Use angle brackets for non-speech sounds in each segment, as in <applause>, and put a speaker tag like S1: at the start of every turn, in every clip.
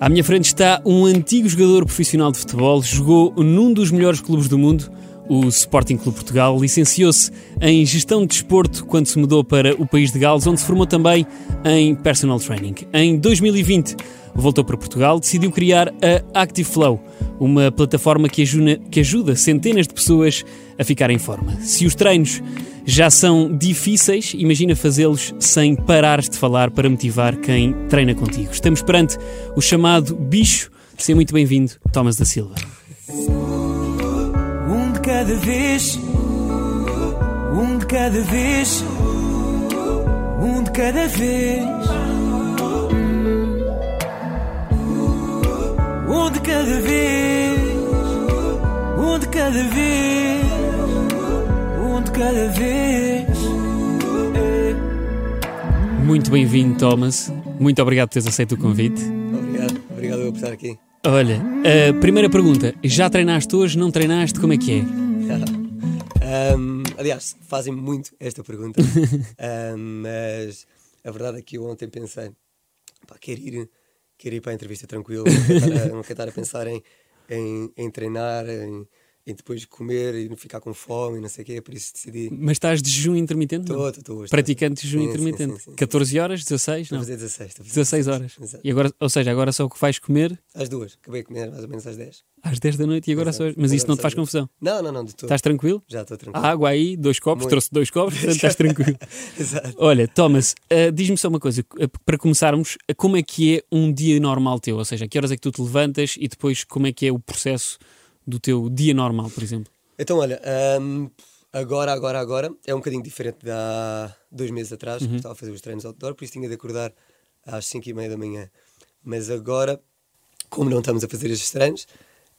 S1: À minha frente está um antigo jogador profissional de futebol, jogou num dos melhores clubes do mundo, o Sporting Clube Portugal, licenciou-se em Gestão de Desporto quando se mudou para o país de Gales, onde se formou também em Personal Training. Em 2020 voltou para Portugal, decidiu criar a Active Flow, uma plataforma que ajuda, que ajuda centenas de pessoas a ficar em forma. Se os treinos já são difíceis, imagina fazê-los sem parares de falar para motivar quem treina contigo. Estamos perante o chamado bicho. Seja muito bem-vindo, Thomas da Silva.
S2: Um de cada vez, um de cada vez, um de cada vez. Um de cada vez, um de cada vez, um de cada vez.
S1: Muito bem-vindo, Thomas. Muito obrigado por teres aceito o convite.
S3: Obrigado, obrigado eu por estar aqui.
S1: Olha, a primeira pergunta: já treinaste hoje? Não treinaste? Como é que é? <laughs>
S3: Um, aliás, fazem muito esta pergunta, <laughs> Um, mas a verdade é que eu ontem pensei, pá, quero ir, quero ir para a entrevista tranquilo, não quero estar a, a pensar em, em, em treinar, em, em depois comer e não ficar com fome e não sei o quê, por isso decidi.
S1: Mas estás de jejum intermitente?
S3: Estou, estou.
S1: Praticante de jejum
S3: Sim,
S1: intermitente.
S3: sim, sim, sim.
S1: 14 horas? 16?
S3: Estou a
S1: Não.
S3: fazer 16. Estou a fazer
S1: 16 horas.
S3: Exato.
S1: E agora, ou seja, agora só o que vais comer
S3: Às duas, acabei de comer mais ou menos às 10.
S1: às 10 da noite e agora só.
S3: Exato.
S1: Mas isso não te
S3: só
S1: faz confusão.
S3: Não, não, não, de todo.
S1: Estás tranquilo?
S3: Já estou tranquilo.
S1: Há água aí, dois copos,
S3: Muito.
S1: trouxe dois copos, portanto estás <laughs> tranquilo.
S3: Exato.
S1: Olha, Thomas, ah, diz-me só uma coisa, ah, para começarmos, ah, como é que é um dia normal teu? Ou seja, a que horas é que tu te levantas e depois como é que é o processo do teu dia normal, por exemplo?
S3: Então, olha, hum, agora, agora, agora é um bocadinho diferente de há dois meses atrás, que estava a fazer os treinos outdoor, por isso tinha de acordar às 5 e meia da manhã. Mas agora, como não estamos a fazer estes treinos,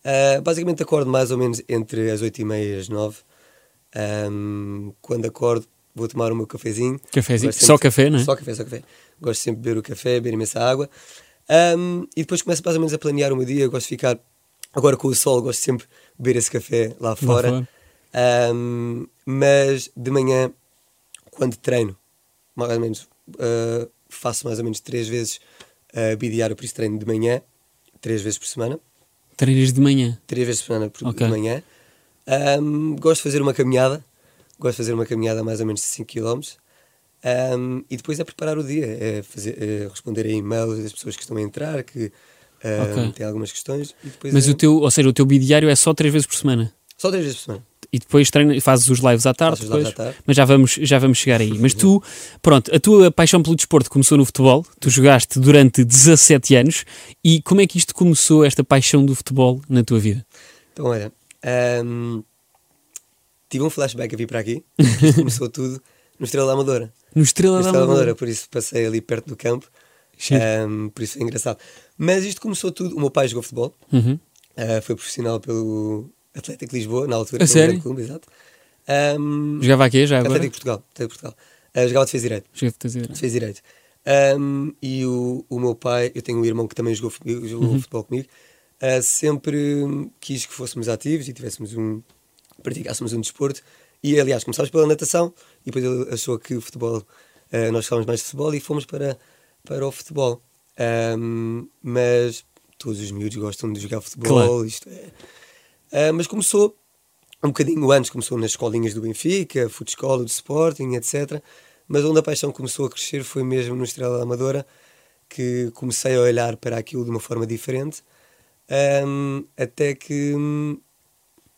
S3: ah, basicamente acordo mais ou menos entre as 8 e meia e as 9. Hum, quando acordo, vou tomar o meu cafezinho.
S1: Cafézinho?
S3: Gosto
S1: Só café, não é?
S3: Só café, só café. Gosto sempre de beber o café, beber imensa água. Um, e depois começo mais ou menos a planear o meu dia. Gosto de ficar, agora com o sol, gosto sempre de beber esse café lá fora.
S1: fora.
S3: Um, mas de manhã, quando treino, mais ou menos, uh, faço mais ou menos três vezes uh, bidiário, por isso treino de manhã, três vezes por semana.
S1: Treinas de manhã.
S3: Três vezes por semana por,
S1: Ok.
S3: de manhã. Um, gosto de fazer uma caminhada. Gosto de fazer uma caminhada mais ou menos de 5 km. Um, e depois é preparar o dia, é, fazer, é responder a e-mails das pessoas que estão a entrar, que um,
S1: Ok.
S3: têm algumas questões.
S1: Mas
S3: é-
S1: o teu, ou seja, o teu bidiário é só três vezes por semana.
S3: Só três vezes por semana.
S1: E depois fazes os lives à tarde,
S3: lives
S1: depois,
S3: à tarde.
S1: mas já vamos, já vamos chegar aí. Mas tu, pronto, a tua paixão pelo desporto começou no futebol, tu jogaste durante 17 anos, e como é que isto começou, esta paixão do futebol, na tua vida?
S3: Então, olha, um, tive um flashback a vir para aqui. Isto começou <laughs> tudo no Estrela da Amadora.
S1: No Estrela
S3: No Estrela da
S1: Amadora.
S3: Amadora, por isso passei ali perto do campo. Um, por isso foi engraçado. Mas isto começou tudo. O meu pai jogou futebol,
S1: Uhum.
S3: uh, foi profissional pelo Atlético de Lisboa, na altura.
S1: A sério?
S3: clube, exato. Um,
S1: Jogava aqui já agora?
S3: Atlético de Portugal. Atlético de Portugal. Uh, jogava defesa direito.
S1: Jogava de dizer.
S3: Defesa direito. Um, e o, o meu pai, eu tenho um irmão que também jogou, jogou
S1: Uhum.
S3: futebol comigo, uh, sempre quis que fôssemos ativos e tivéssemos um. praticássemos um desporto. E aliás, começámos pela natação e depois ele achou que o futebol, uh, nós gostávamos mais de futebol e fomos para, para o futebol. Um, mas todos os miúdos gostam de jogar futebol,
S1: Claro.
S3: isto é. Uh, mas começou um bocadinho antes, começou nas escolinhas do Benfica, futescola, do Sporting, etc. Mas onde a paixão começou a crescer foi mesmo no Estrela da Amadora, que comecei a olhar para aquilo de uma forma diferente, um, até que hum,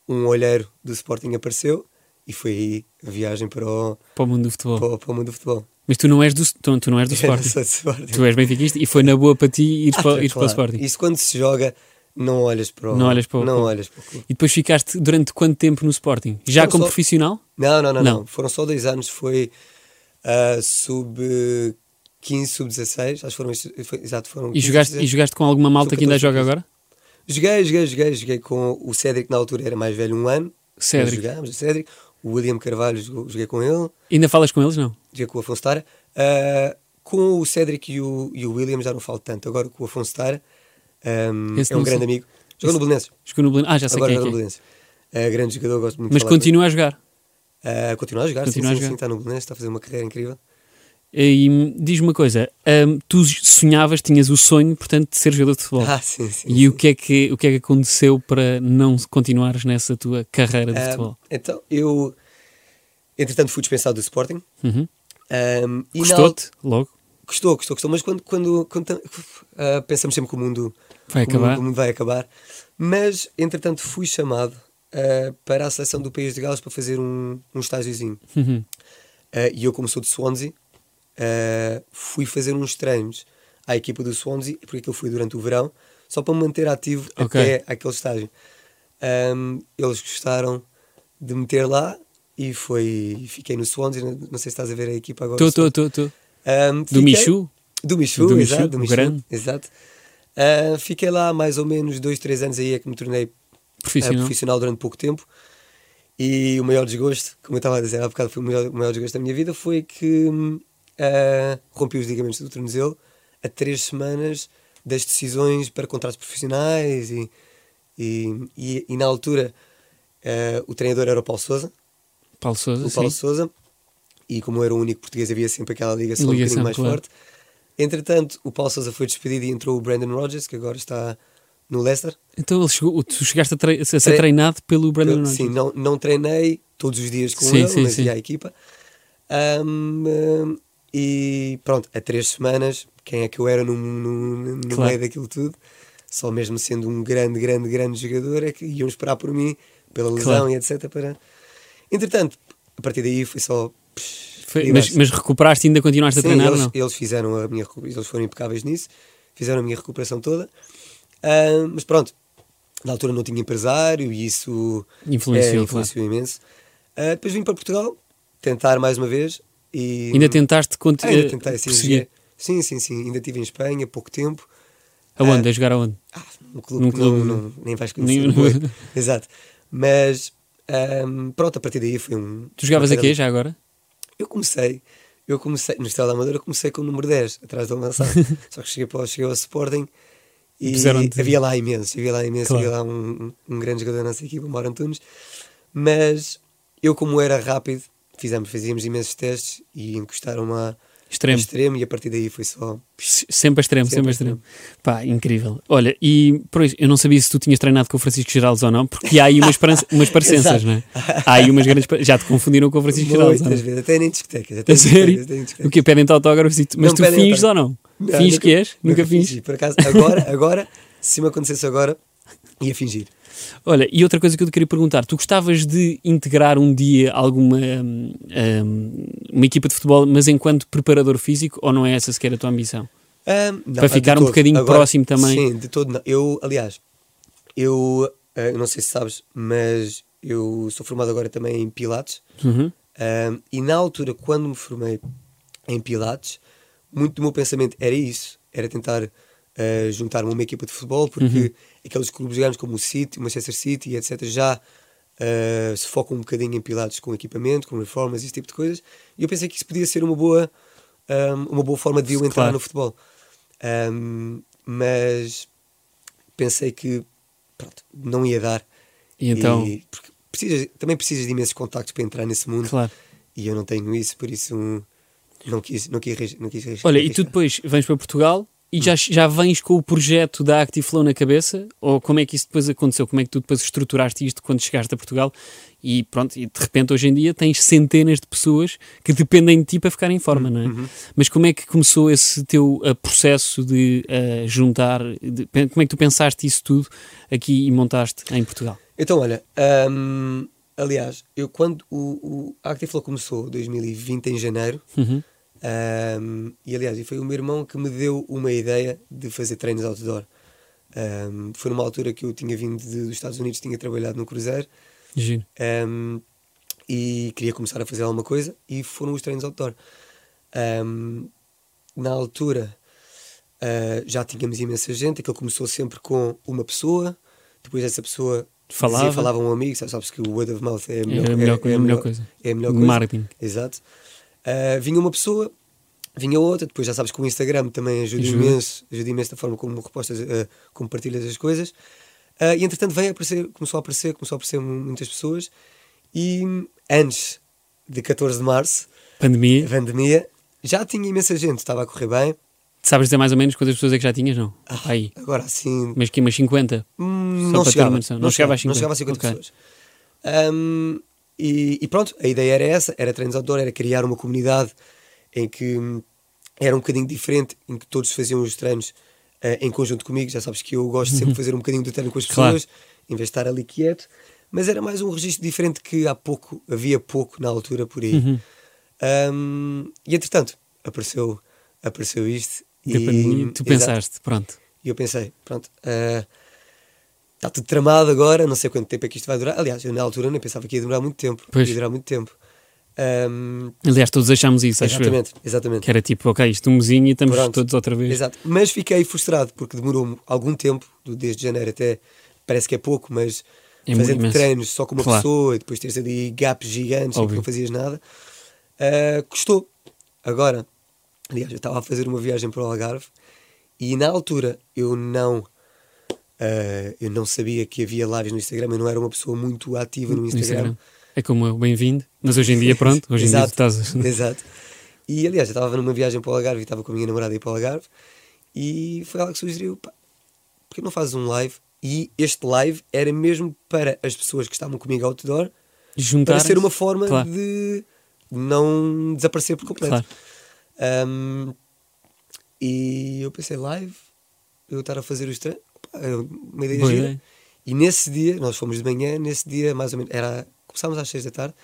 S3: um olheiro do Sporting apareceu e foi aí a viagem para o,
S1: Para o mundo do futebol.
S3: para o, para o mundo do futebol.
S1: Mas tu não és do, tu, tu não és do
S3: Eu
S1: Sporting.
S3: sou de Sporting.
S1: tu és benfiquista e foi na boa para ti ires,
S3: Ah,
S1: para, ires para o
S3: claro.
S1: Sporting.
S3: Isso quando se joga, não olhas para o,
S1: Não olhas para o
S3: não olhas para.
S1: E depois ficaste durante quanto tempo no Sporting? Já
S3: Foram
S1: como
S3: só-
S1: profissional?
S3: Não, não, não,
S1: Não.
S3: não. Foram só dois anos. Foi ah, sub 15, sub 16. Acho que foram. Foi, exato, foram.
S1: E
S3: 15,
S1: jogaste,
S3: 16.
S1: e jogaste com alguma malta
S3: Sou
S1: que ainda
S3: 14,
S1: joga agora?
S3: Joguei, joguei, joguei. Joguei com o Cédric, na altura era mais velho, um ano.
S1: Cédric.
S3: Jogámos, o Cédric. O William Carvalho, joguei com ele.
S1: Ainda falas com eles, não?
S3: Joguei com o Afonso Tara. Ah, com o Cédric e o, e o William já não falo tanto. Agora com o Afonso Tara ahm,
S1: Esse
S3: é um grande
S1: sei.
S3: amigo. Jogou no Belenenses.
S1: Jogou no Belen- Ah, já sei
S3: Agora
S1: quem é.
S3: joga no
S1: é.
S3: Belenenses. Ah, grande jogador, gosto muito
S1: Mas
S3: ele.
S1: continua a jogar.
S3: Ah, continua a jogar,
S1: Continua
S3: sim,
S1: a
S3: sim,
S1: jogar.
S3: sim, está no Belenenses, está a fazer uma carreira incrível.
S1: E diz-me uma coisa: hum, tu sonhavas, tinhas o sonho, portanto, de ser jogador de futebol.
S3: Ah, sim, sim.
S1: e o que, é que, o que é que aconteceu para não continuares nessa tua carreira de
S3: Ah,
S1: futebol?
S3: então, eu, entretanto, fui dispensado do Sporting.
S1: Uhum.
S3: Um,
S1: Gostou-te logo?
S3: Gostou, gostou, gostou, mas quando, quando, quando ah, pensamos sempre que o mundo
S1: Vai
S3: que o mundo-
S1: acabar?
S3: o mundo vai acabar, mas entretanto fui chamado ah, para a seleção do País de Gales para fazer um, um estágiozinho.
S1: Uhum.
S3: Ah, e eu, como sou de Swansea, fui fazer uns treinos à equipa do Swansea, porque aquilo foi durante o verão, só para me manter ativo
S1: Ok.
S3: até aquele estágio. Ahm, eles gostaram de me ter lá e foi, fiquei no Swansea. Não, não sei se estás a ver a equipa agora.
S1: Estou, estou, estou, Do Michu?
S3: Do Michu,
S1: Do
S3: exato.
S1: Michu,
S3: do Michu,
S1: grande.
S3: exato. Ah, fiquei lá mais ou menos dois, três anos aí é que me tornei
S1: Profissional.
S3: profissional durante pouco tempo. E o maior desgosto, como eu estava a dizer há bocado, foi o maior, o maior desgosto da minha vida foi que ah, rompi os ligamentos do tornozelo a três semanas das decisões para contratos profissionais e, e, e, e na altura ah, o treinador era o Paulo Sousa,
S1: Paulo Sousa,
S3: o Paulo
S1: sim.
S3: Sousa, e como eu era o único português, havia sempre aquela ligação, um
S1: Ligação,
S3: bocadinho mais
S1: claro.
S3: forte. Entretanto, o Paulo Sousa foi despedido e entrou o Brandon Rodgers, que agora está no Leicester.
S1: Então chegou, tu chegaste a, tre- a ser
S3: Tre-
S1: treinado pelo Brandon
S3: Eu,
S1: Rodgers.
S3: sim, não, não treinei todos os dias com
S1: Sim,
S3: ele,
S1: sim,
S3: mas
S1: sim.
S3: ia à equipa. Ahm, ahm, e pronto, há três semanas, quem é que eu era no, no, no
S1: Claro.
S3: meio daquilo tudo? Só mesmo sendo um grande, grande, grande jogador é que iam esperar por mim, pela lesão
S1: Claro.
S3: e etc. Para... Entretanto, a partir daí foi só.
S1: Foi- mas, mas recuperaste e ainda continuaste a
S3: Sim,
S1: treinar ou
S3: eles,
S1: não?
S3: eles fizeram a minha eles foram impecáveis nisso, fizeram a minha recuperação toda. Ah, mas pronto, na altura não tinha empresário e isso
S1: Influenciou,
S3: é,
S1: claro.
S3: influenciou imenso. Ah, depois vim para Portugal tentar mais uma vez e
S1: Ainda tentaste conti-
S3: Ah, ainda tentei, sim,
S1: prosseguir?
S3: sim, sim, sim, ainda estive em Espanha pouco tempo.
S1: Aonde?
S3: Ah,
S1: A jogar aonde?
S3: Ah, num clube,
S1: Num clube,
S3: não,
S1: não.
S3: nem vais conhecer.
S1: Nem-
S3: foi. <laughs> Exato. Mas ahm, pronto, a partir daí foi um.
S1: Tu jogavas aqui já agora?
S3: Eu comecei, eu comecei, no Estrela da Amadora, comecei com o número 10, atrás do avançado. <laughs> Só que cheguei, para, cheguei ao Sporting e havia lá imensos, havia lá imensos,
S1: Claro.
S3: havia lá um, um grande jogador da nossa equipa, o Mauro Antunes. Mas eu, como era rápido, fizemos, fazíamos imensos testes e encostaram-me a
S1: Extremo.
S3: extremo e a partir daí foi só.
S1: Sempre a extremo, sempre,
S3: Sempre
S1: a
S3: a
S1: extremo. Pá, incrível. Olha, e por isso, eu não sabia se tu tinhas treinado com o Francisco Geraldes ou não, porque há aí umas, umas parecenças, não é? Há aí umas grandes. Já te confundiram com o Francisco Geraldes,
S3: Muitas
S1: é?
S3: vezes, até nem discotecas. Até
S1: A sério? O que Pedem-te autógrafos e tu, mas
S3: Não
S1: tu finges ou não?
S3: Não,
S1: finges
S3: nunca-
S1: que és? Nunca, finges?
S3: fingi, Por acaso, agora, agora, se me acontecesse agora, ia fingir.
S1: Olha, e outra coisa que eu te queria perguntar: tu gostavas de integrar um dia alguma hum, hum, uma equipa de futebol, mas enquanto preparador físico, ou não é essa sequer a tua ambição?
S3: Ahm, não,
S1: Para
S3: de
S1: ficar um
S3: todo.
S1: bocadinho próximo também.
S3: Sim, de todo não. Eu, aliás, eu ah, não sei se sabes, mas eu sou formado agora também em Pilates.
S1: Uhum.
S3: E na altura, quando me formei em Pilates, muito do meu pensamento era isso: era tentar ah, juntar-me a uma equipa de futebol, porque
S1: Uhum.
S3: aqueles clubes grandes como o City, o Manchester City, etc., já ah, se focam um bocadinho em Pilates com equipamento, com reformas, esse tipo de coisas. E eu pensei que isso podia ser uma boa, ahm, uma boa forma de eu entrar
S1: Claro.
S3: no futebol. Ahm, mas pensei que pronto, não ia dar.
S1: E então,
S3: E- porque precisas, também precisas de imensos contactos para entrar nesse mundo
S1: claro.
S3: e eu não tenho isso, por isso não quis, não quis, não quis arriscar.
S1: Olha, e tu depois vens para Portugal e já, já vens com o projeto da Active Flow na cabeça? Ou como é que isso depois aconteceu? Como é que tu depois estruturaste isto quando chegaste a Portugal? E pronto, e de repente hoje em dia tens centenas de pessoas que dependem de ti para ficar em forma, não é? Mas como é que começou esse teu uh, processo de uh, juntar? de- como é que tu pensaste isso tudo aqui e montaste em Portugal?
S3: Então, olha, hum, aliás, eu quando o, o Active Flow começou, 2020, em janeiro,
S1: Uhum.
S3: Hum, e aliás, foi o meu irmão que me deu uma ideia de fazer treinos outdoor. Hum, foi numa altura que eu tinha vindo de- dos Estados Unidos, tinha trabalhado no cruzeiro
S1: Giro.
S3: um, e queria começar a fazer alguma coisa e foram os treinos outdoor. Um, na altura uh, já tínhamos imensa gente, aquilo começou sempre com uma pessoa, depois essa pessoa
S1: Falava.
S3: dizia, falava um amigo, sabes que o word of mouth é a melhor,
S1: É a melhor, coisa- a melhor coisa.
S3: É a melhor coisa.
S1: Marketing.
S3: Exato. Uh, vinha uma pessoa, vinha outra, depois já sabes que o Instagram também ajuda,
S1: Ajuda.
S3: imenso, ajuda imenso da forma como repostas, uh, como partilhas as coisas. Uh, e entretanto veio a aparecer, começou a aparecer, começou a aparecer mu- muitas pessoas e antes de 14 de março,
S1: Pandemia.
S3: pandemia, já tinha imensa gente, estava a correr bem.
S1: Sabes dizer mais ou menos quantas pessoas é que já tinhas? Não. Aí.
S3: Agora assim.
S1: Mas que umas 50?
S3: hum, não, chegava,
S1: uma noção. Não chegava a 50.
S3: Não chegava a 50
S1: Ok.
S3: pessoas. Hum, e, e pronto, a ideia era essa: era treinos outdoor, era criar uma comunidade em que hum, era um bocadinho diferente, em que todos faziam os treinos eh, em conjunto comigo. Já sabes que eu gosto sempre de fazer um bocadinho do treino com as
S1: Uhum. Claro.
S3: pessoas, em vez de estar ali quieto. Mas era mais um registro diferente que há pouco, havia pouco na altura por aí.
S1: Uhum.
S3: Hum, e entretanto, apareceu, apareceu isto.
S1: Pandemia, tu
S3: exato.
S1: pensaste, pronto.
S3: E eu pensei, pronto, está tudo tramado agora, não sei quanto tempo é que isto vai durar. Aliás, eu na altura nem pensava que ia demorar muito tempo.
S1: Pois.
S3: Ia durar muito tempo. Ahm,
S1: Aliás, todos achámos isso, acho eu.
S3: exatamente, exatamente.
S1: Que era tipo, ok, isto um mesinho e estamos
S3: Pronto.
S1: todos outra vez.
S3: Exato. Mas fiquei frustrado porque demorou algum tempo, desde janeiro até parece que é pouco, mas
S1: É
S3: fazendo treinos só com uma
S1: Claro.
S3: pessoa e depois teres ali gaps gigantes em que
S1: Óbvio.
S3: não fazias nada, ah, custou. Agora, aliás, eu estava a fazer uma viagem para o Algarve e na altura eu não. Ah, eu não sabia que havia lives no Instagram, eu não era uma pessoa muito ativa no
S1: No
S3: Instagram.
S1: É como eu, bem-vindo. Mas hoje em dia, pronto, hoje em dia estás. <laughs>
S3: Exato. E aliás, eu estava numa viagem para o Algarve e estava com a minha namorada a ir para o Algarve e foi ela que sugeriu: pá, porque não fazes um live? E este live era mesmo para as pessoas que estavam comigo outdoor
S1: Juntar.
S3: para ser uma forma
S1: Claro.
S3: de não desaparecer por completo.
S1: Claro.
S3: Um, e eu pensei, live, eu estar a fazer os treinos, uma ideia
S1: Boa
S3: gira.
S1: ideia.
S3: E nesse dia, nós fomos de manhã, nesse dia, mais ou menos, era, começámos às 6 da tarde,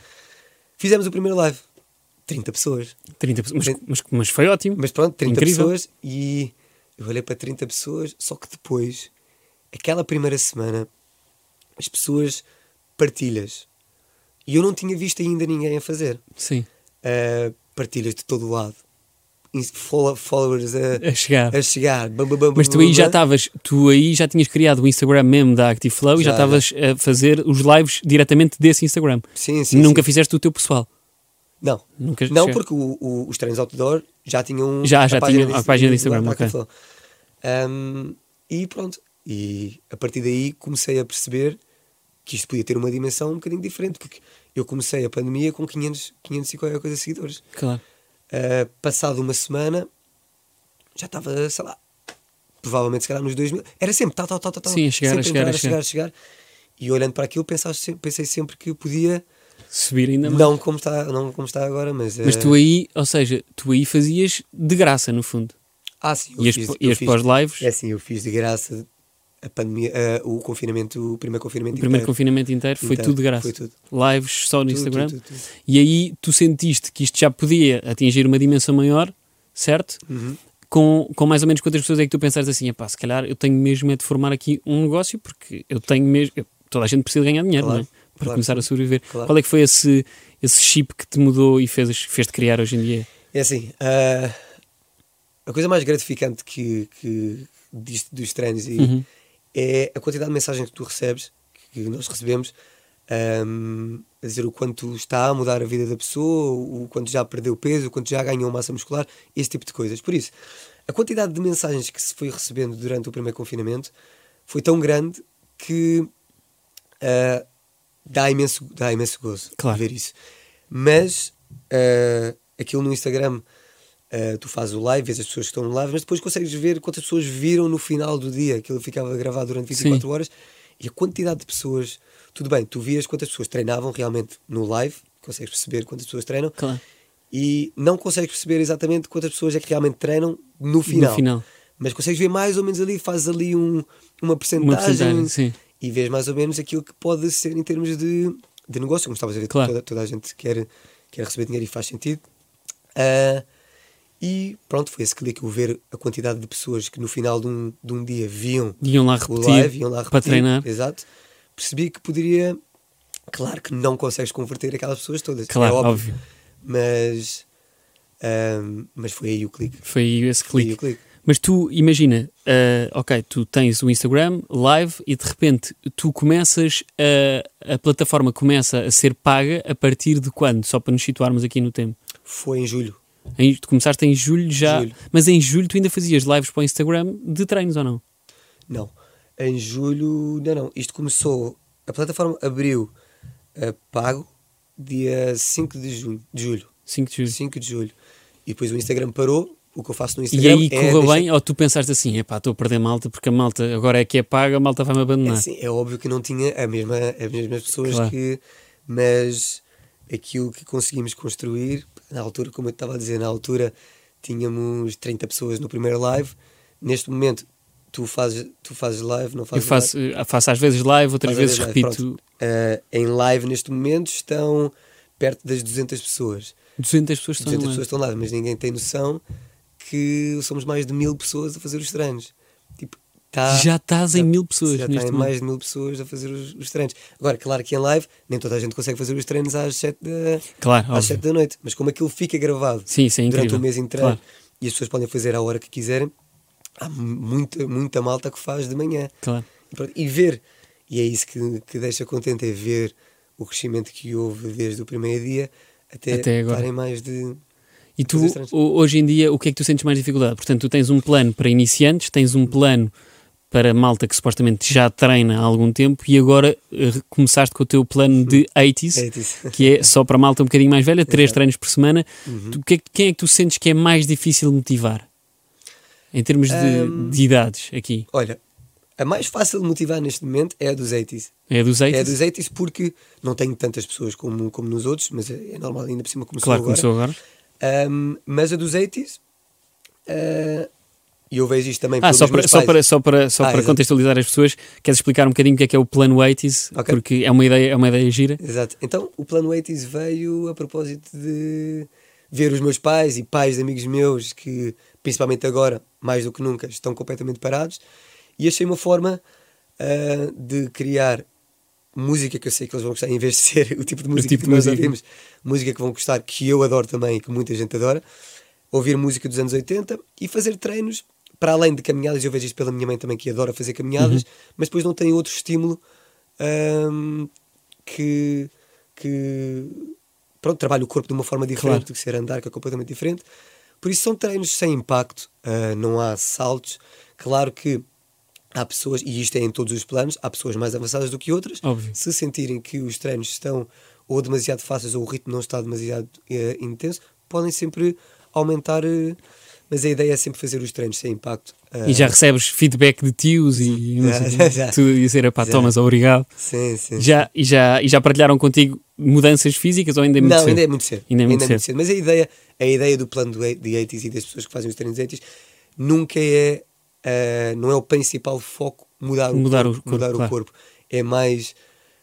S3: fizemos o primeiro live. 30 pessoas.
S1: 30 pessoas. Mas, mas, mas foi ótimo.
S3: Mas pronto, 30
S1: Incrível.
S3: pessoas e eu olhei para 30 pessoas, só que depois, aquela primeira semana, as pessoas partilhas. E eu não tinha visto ainda ninguém a fazer.
S1: Sim.
S3: Uh, partilhas de todo o lado. Followers a,
S1: A chegar.
S3: a chegar. Bam, bam, bam,
S1: Mas tu aí já estavas, tu aí já tinhas criado o Instagram mesmo da Active Flow e já estavas a fazer os lives diretamente desse Instagram.
S3: Sim, sim.
S1: Nunca
S3: sim.
S1: fizeste o teu pessoal.
S3: Não.
S1: Nunca
S3: Não, porque o- o- os treinos outdoor já tinham
S1: Já-
S3: a
S1: já
S3: página
S1: tinham a página
S3: do
S1: Instagram,
S3: Ataque
S1: ok.
S3: Flow. Um, e pronto. E a partir daí comecei a perceber que isto podia ter uma dimensão um bocadinho diferente, porque eu comecei a pandemia com 500, 500 e qualquer coisa seguidores.
S1: Claro.
S3: Uh, passado uma semana, já estava, sei lá, provavelmente se calhar nos 2000. Era sempre tal, tal, tal, tal. tal,
S1: Sim, a chegar,
S3: sempre
S1: a chegar,
S3: entrar,
S1: a
S3: chegar, a chegar. E olhando para aquilo, sempre- pensei sempre que podia,
S1: Subir ainda mais.
S3: não como, está, não como está agora, mas.
S1: Mas
S3: uh,
S1: tu aí, ou seja, tu aí fazias de graça, no fundo.
S3: Ah, sim, eu
S1: Ias,
S3: fiz-
S1: pa-
S3: eu
S1: ias
S3: fiz-
S1: para os lives,
S3: É assim, eu fiz de graça a pandemia, eh, o confinamento, o primeiro confinamento
S1: o primeiro
S3: inteiro.
S1: confinamento inteiro, foi
S3: Inteiro,
S1: tudo de graça.
S3: Foi tudo.
S1: Lives só no
S3: Tudo,
S1: Instagram.
S3: tudo, tudo.
S1: E aí tu sentiste que isto já podia atingir uma dimensão maior, certo?
S3: Uhum.
S1: Com, com mais ou menos quantas pessoas é que tu pensaste assim, epá, se calhar eu tenho mesmo é de formar aqui um negócio, porque eu tenho mesmo, eu- toda a gente precisa ganhar dinheiro,
S3: Claro,
S1: não é? Para
S3: claro
S1: começar a sobreviver.
S3: Claro.
S1: Qual é que foi esse, esse chip que te mudou e fez, fez-te criar hoje em dia?
S3: É assim, ah, a coisa mais gratificante que, que disto dos treinos e
S1: Uhum.
S3: É a quantidade de mensagens que tu recebes, que nós recebemos, ahm, a dizer o quanto está a mudar a vida da pessoa, o quanto já perdeu peso, o quanto já ganhou massa muscular, esse tipo de coisas. Por isso, a quantidade de mensagens que se foi recebendo durante o primeiro confinamento foi tão grande que ah, dá, imenso, dá imenso gozo
S1: Claro.
S3: ver isso. Mas ah, aquilo no Instagram, ah, tu fazes o live, vês as pessoas que estão no live, mas depois consegues ver quantas pessoas viram no final do dia. Aquilo ficava gravado durante 24
S1: Sim.
S3: horas e a quantidade de pessoas. Tudo bem, tu vias quantas pessoas treinavam realmente no live, consegues perceber quantas pessoas treinam
S1: Claro.
S3: e não consegues perceber exatamente quantas pessoas é que realmente treinam no final.
S1: No final.
S3: Mas consegues ver mais ou menos ali, fazes ali um, uma
S1: Uma
S3: percentagem
S1: porcentagem, sim.
S3: e vês mais ou menos aquilo que pode ser em termos de, de negócio, como estavas a ver,
S1: Claro.
S3: toda, toda a gente quer, quer receber dinheiro e faz sentido. Ah, e pronto, foi esse clique, o ver a quantidade de pessoas que no final de um, de um dia viam
S1: Iam lá
S3: o
S1: repetir,
S3: live, iam lá
S1: para
S3: repetir,
S1: treinar.
S3: Exato. Percebi que poderia. Claro que não consegues converter aquelas pessoas todas,
S1: Claro,
S3: é óbvio.
S1: óbvio.
S3: Mas, ahm, mas foi aí o clique.
S1: Foi aí esse
S3: Foi aí
S1: clique.
S3: o clique.
S1: Mas tu imagina, ah, ok, tu tens o Instagram live e de repente tu começas a, a plataforma começa a ser paga a partir de quando? Só para nos situarmos aqui no tempo.
S3: Foi em julho.
S1: Em, tu começaste em julho já,
S3: Julho.
S1: mas em julho tu ainda fazias lives para o Instagram de treinos ou não?
S3: Não. Em julho, não, não. Isto começou. A plataforma abriu a pago dia 5 de, junho, de julho.
S1: 5 de julho.
S3: 5 de julho. E depois o Instagram parou. O que eu faço no
S1: E
S3: Instagram
S1: aí
S3: é
S1: correu
S3: deixar-
S1: bem? Ou tu pensaste assim, epá, estou a perder malta porque a malta agora é que é paga, a malta vai-me
S3: É,
S1: abandonar.
S3: assim, é óbvio que não tinha a mesma, as mesmas pessoas
S1: Claro.
S3: que. Mas aquilo que conseguimos construir, na altura, como eu estava a dizer, na altura tínhamos 30 pessoas no primeiro live. Neste momento, tu fazes, tu fazes live, não
S1: Eu
S3: fazes
S1: faço, eh, faço às vezes live, outras
S3: Faz
S1: vezes
S3: vezes live,
S1: repito
S3: live. Uh, em live neste momento estão perto das 200 pessoas.
S1: 200 pessoas estão
S3: 200
S1: em
S3: pessoas
S1: live.
S3: estão lá, mas ninguém tem noção que somos mais de mil pessoas a fazer os treinos. Tá,
S1: Já estás em mil pessoas
S3: já
S1: neste
S3: está em mais de mil pessoas a fazer os, os treinos. Agora, claro que em live nem toda a gente consegue fazer os treinos às 7 da,
S1: Claro,
S3: às
S1: óbvio.
S3: 7 da noite, mas como aquilo fica gravado
S1: Sim, isso é
S3: durante
S1: incrível.
S3: o mês inteiro
S1: Claro.
S3: e as pessoas podem fazer à hora que quiserem, há muita, muita malta que faz de manhã.
S1: Claro.
S3: E, pronto, e ver, e é isso que, que deixa contente, é ver o crescimento que houve desde o primeiro dia até,
S1: Até agora.
S3: estarem mais de.
S1: E tu, hoje em dia, o que é que tu sentes mais dificuldade? Portanto, tu tens um plano para iniciantes, tens um plano para malta que supostamente já treina há algum tempo e agora eh, começaste com o teu plano de 80s,
S3: É isso.
S1: que é só para malta um bocadinho mais velha, três
S3: Exato.
S1: treinos por semana.
S3: Uhum.
S1: Tu, que é que- quem é que tu sentes que é mais difícil motivar? Em termos de,
S3: Ahm,
S1: de idades aqui.
S3: Olha, a mais fácil de motivar neste momento é a dos 80s.
S1: É dos 80s?
S3: É a dos 80s porque não tenho tantas pessoas como, como nos outros, mas é, é normal, ainda por cima começou
S1: claro,
S3: agora.
S1: começou agora.
S3: Ahm, mas a dos 80s, ah, e eu vejo isto também
S1: Ah, só para, só para, só para, só
S3: Ah,
S1: para contextualizar as pessoas, queres explicar um bocadinho o que é que é o plano 80s?
S3: Ok.
S1: Porque é uma ideia, é uma ideia gira.
S3: Exato. Então, o plano 80s veio a propósito de ver os meus pais e pais de amigos meus que, principalmente agora, mais do que nunca, estão completamente parados e achei uma forma ah, de criar música que eu sei que eles vão gostar, em vez de ser <laughs> o tipo de música
S1: tipo
S3: que nós
S1: música.
S3: ouvimos, música que vão gostar, que eu adoro também e que muita gente adora, ouvir música dos anos 80 e fazer treinos para além de caminhadas, eu vejo isto pela minha mãe também que adora fazer caminhadas,
S1: Uhum.
S3: mas depois não tem outro estímulo ahm, que, que pronto, trabalha o corpo de uma forma diferente
S1: Claro.
S3: do que ser andar, que é completamente diferente. Por isso são treinos sem impacto, ah, não há saltos. Claro que há pessoas, e isto é em todos os planos, há pessoas mais avançadas do que outras.
S1: Óbvio.
S3: Se sentirem que os treinos estão ou demasiado fáceis ou o ritmo não está demasiado eh, intenso, podem sempre aumentar. eh, mas a ideia é sempre fazer os treinos sem impacto. Ah,
S1: E já recebes feedback de tios e <laughs> não sei,
S3: Já,
S1: tu dizer, pá,
S3: Já.
S1: Thomas, obrigado.
S3: Sim, sim.
S1: Já, e, já, e já partilharam contigo mudanças físicas ou ainda é muito
S3: não,
S1: cedo?
S3: ainda é muito cedo.
S1: Ainda é muito cedo.
S3: Mas a ideia, a ideia do plano de 80s e das pessoas que fazem os treinos 80s nunca é, ah, não é o principal foco mudar o
S1: Mudar o
S3: corpo.
S1: corpo,
S3: mudar
S1: claro.
S3: o corpo. É mais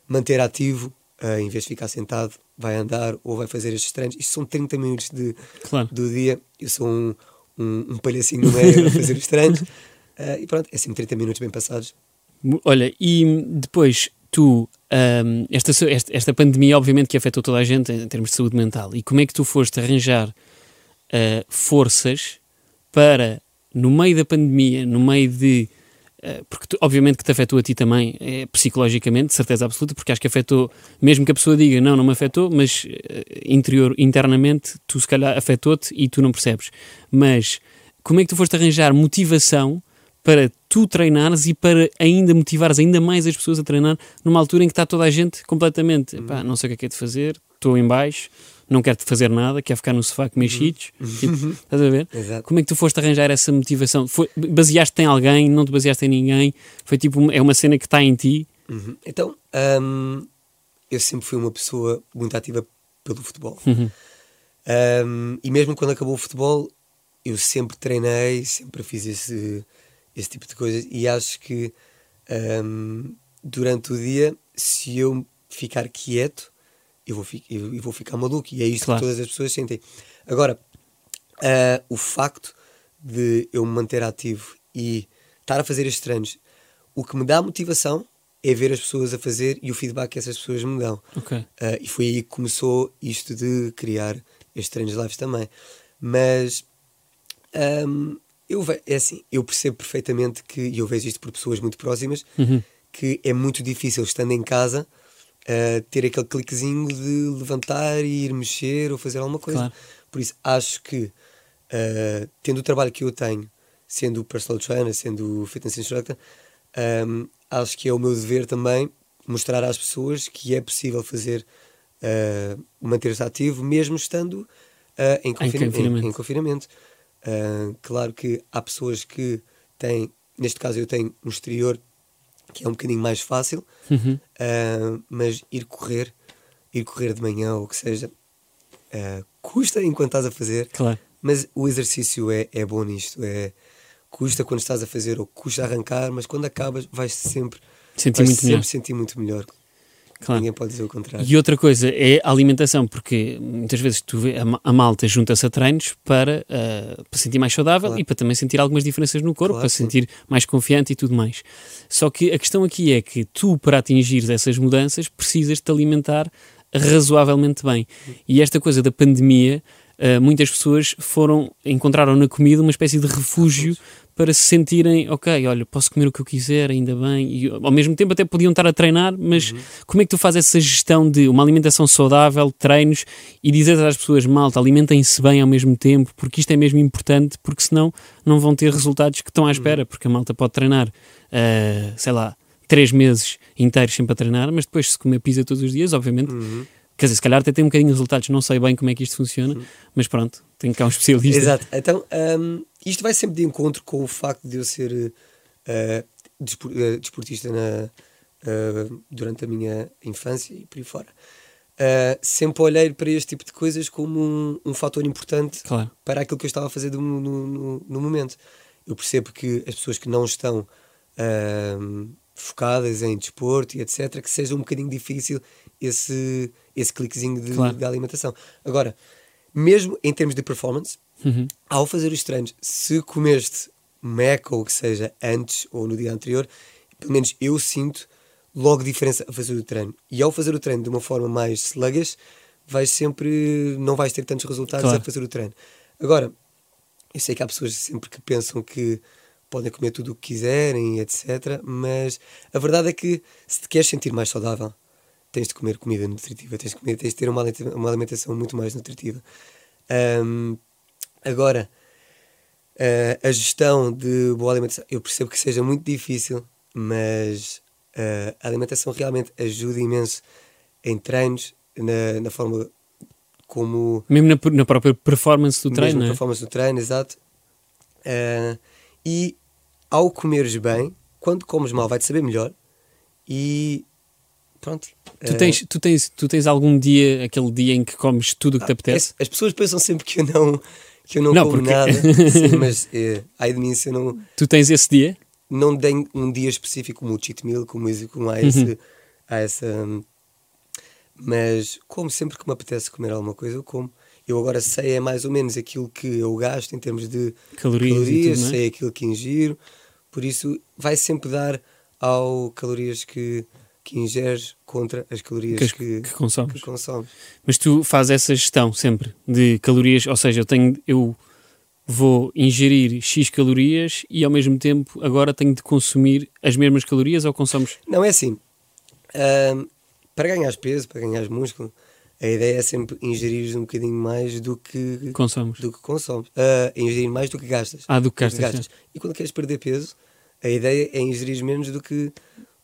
S3: manter ativo, ah, em vez de ficar sentado, vai andar ou vai fazer estes treinos. Isto são 30 minutos de,
S1: Claro.
S3: do dia. Eu sou um, um, um palhacinho no meio a fazer os treinos. <laughs> Ah, e pronto, é sempre 30 minutos bem passados.
S1: Olha, e depois tu, ahm, esta, esta, pandemia obviamente que afetou toda a gente em termos de saúde mental, e como é que tu foste arranjar ah, forças para, no meio da pandemia, no meio de... ah, porque tu- obviamente que te afetou a ti também, é, psicologicamente, de certeza absoluta, porque acho que afetou, mesmo que a pessoa diga não, não me afetou, mas ah, interior, internamente, tu se calhar afetou-te e tu não percebes. Mas como é que tu foste arranjar motivação para tu treinares e para ainda motivares ainda mais as pessoas a treinar numa altura em que está toda a gente completamente, "Epá, não sei o que é que é de fazer, estou em baixo, não quero te fazer nada, quero ficar no sofá com mexidos, tipo, estás a ver?
S3: Exato.
S1: Como é que tu foste arranjar essa motivação? Foi, baseaste-te em alguém, não te baseaste em ninguém? Foi tipo, é uma cena que está em ti?
S3: Uhum. Então, hum, eu sempre fui uma pessoa muito ativa pelo futebol.
S1: Uhum.
S3: Um, e mesmo quando acabou o futebol, eu sempre treinei, sempre fiz esse, esse tipo de coisas. E acho que um, durante o dia, se eu ficar quieto, eu vou, eu, eu vou ficar maluco. E é isto
S1: Claro.
S3: que todas as pessoas sentem. Agora, ah, o facto de eu me manter ativo e estar a fazer estes treinos, o que me dá motivação é ver as pessoas a fazer e o feedback que essas pessoas me dão.
S1: Ok.
S3: Ah, e foi aí que começou isto de criar estes treinos lives também. Mas ahm, eu, ve- é assim, eu percebo perfeitamente que, e eu vejo isto por pessoas muito próximas,
S1: Uhum.
S3: que é muito difícil, estando em casa, ah, ter aquele cliquezinho de levantar e ir mexer ou fazer alguma coisa.
S1: Claro.
S3: Por isso, acho que, ah, tendo o trabalho que eu tenho, sendo personal trainer, sendo fitness instructor, ahm, acho que é o meu dever também mostrar às pessoas que é possível fazer, ah, manter-se ativo, mesmo estando ah, em, confina- em-
S1: confinamento.
S3: em confinamento. Ah, claro que há pessoas que têm, neste caso eu tenho um exterior que é um bocadinho mais fácil,
S1: Uhum.
S3: ah, mas ir correr, ir correr de manhã ou o que seja, ah, custa enquanto estás a fazer,
S1: Claro.
S3: mas o exercício é, é bom nisto, é custa quando estás a fazer ou custa arrancar, mas quando acabas vais sempre
S1: Sentir
S3: vais
S1: muito
S3: sempre
S1: melhor.
S3: sentir muito melhor.
S1: Claro.
S3: Ninguém pode dizer o contrário.
S1: E outra coisa é a alimentação, porque muitas vezes tu vê, a, ma- a malta junta-se a treinos para, ah, para sentir mais saudável
S3: Claro.
S1: e para também sentir algumas diferenças no corpo,
S3: Claro,
S1: para
S3: sim.
S1: sentir mais confiante e tudo mais. Só que a questão aqui é que tu, para atingir essas mudanças, precisas te alimentar razoavelmente bem. E esta coisa da pandemia, ah, muitas pessoas foram encontraram na comida uma espécie de refúgio para se sentirem, ok, olha, posso comer o que eu quiser, ainda bem, e ao mesmo tempo até podiam estar a treinar, mas como é que tu fazes essa gestão de uma alimentação saudável, treinos, e dizer às pessoas, malta, alimentem-se bem ao mesmo tempo, porque isto é mesmo importante, porque senão não vão ter resultados que estão à espera, porque a malta pode treinar, ah, sei lá, três meses inteiros sempre a treinar, mas depois se comer pizza todos os dias, obviamente,
S3: Uhum.
S1: Quer dizer, se calhar até tem um bocadinho de resultados, não sei bem como é que isto funciona, mas pronto, tenho cá um especialista.
S3: Exato. Então, hum, isto vai sempre de encontro com o facto de eu ser despor- eh, desportista na, eh, durante a minha infância e por aí fora. Sempre olhei para este tipo de coisas como um, um fator importante
S1: Claro.
S3: para aquilo que eu estava a fazer do- no, no, no momento. Eu percebo que as pessoas que não estão ahm, focadas em desporto e etc., que seja um bocadinho difícil esse, esse cliquezinho de,
S1: Claro.
S3: de alimentação. Agora, mesmo em termos de performance,
S1: Uhum.
S3: ao fazer os treinos, se comeste Mac ou o que seja antes ou no dia anterior, pelo menos eu sinto logo diferença a fazer o treino. E ao fazer o treino de uma forma mais sluggish, vais sempre, não vais ter tantos resultados
S1: Claro.
S3: a fazer o treino. Agora, eu sei que há pessoas sempre que pensam que podem comer tudo o que quiserem, etc. Mas a verdade é que se te queres sentir mais saudável, tens de comer comida nutritiva, tens de, comer, tens de ter uma alimenta- uma alimentação muito mais nutritiva. Ahm, agora, ah, a gestão de boa alimentação, eu percebo que seja muito difícil, mas ah, a alimentação realmente ajuda imenso em treinos, na, na forma como
S1: Mesmo na, na própria performance do
S3: mesmo
S1: treino,
S3: a
S1: não é?
S3: performance do treino, exato. Ah, e ao comeres bem, quando comes mal, vai-te saber melhor. E pronto.
S1: Tu
S3: Ah,
S1: tens, tu, tens, tu tens algum dia, aquele dia em que comes tudo o que te apetece?
S3: as, as pessoas pensam sempre que eu não, que eu não,
S1: Não,
S3: como
S1: porque-
S3: nada, <laughs> Sim, mas eh, ai de mim se eu não,
S1: Tu tens esse dia?
S3: não tenho um dia específico como o cheat meal, como, esse- como há, esse,
S1: Uhum.
S3: há essa. hum, Mas como sempre que me apetece comer alguma coisa, eu como. Eu agora sei é mais ou menos aquilo que eu gasto em termos de
S1: Calorias,
S3: calorias,
S1: tudo, é?
S3: sei aquilo que ingiro, por isso vai sempre dar ao calorias que, que ingeres contra as calorias
S1: Que,
S3: que,
S1: que consomes.
S3: que consomes.
S1: Mas tu fazes essa gestão sempre de calorias, ou seja, eu tenho, eu vou ingerir X calorias e ao mesmo tempo agora tenho de consumir as mesmas calorias ou consomes?
S3: Não é assim. Para ganhares peso, para ganhares músculo, a ideia é sempre ingerir um bocadinho mais do que,
S1: Consomes.
S3: do que consomes. Ah, ingerir mais do que gastas.
S1: Ah, do que gastas,
S3: E quando queres perder peso, a ideia é ingerir menos do que,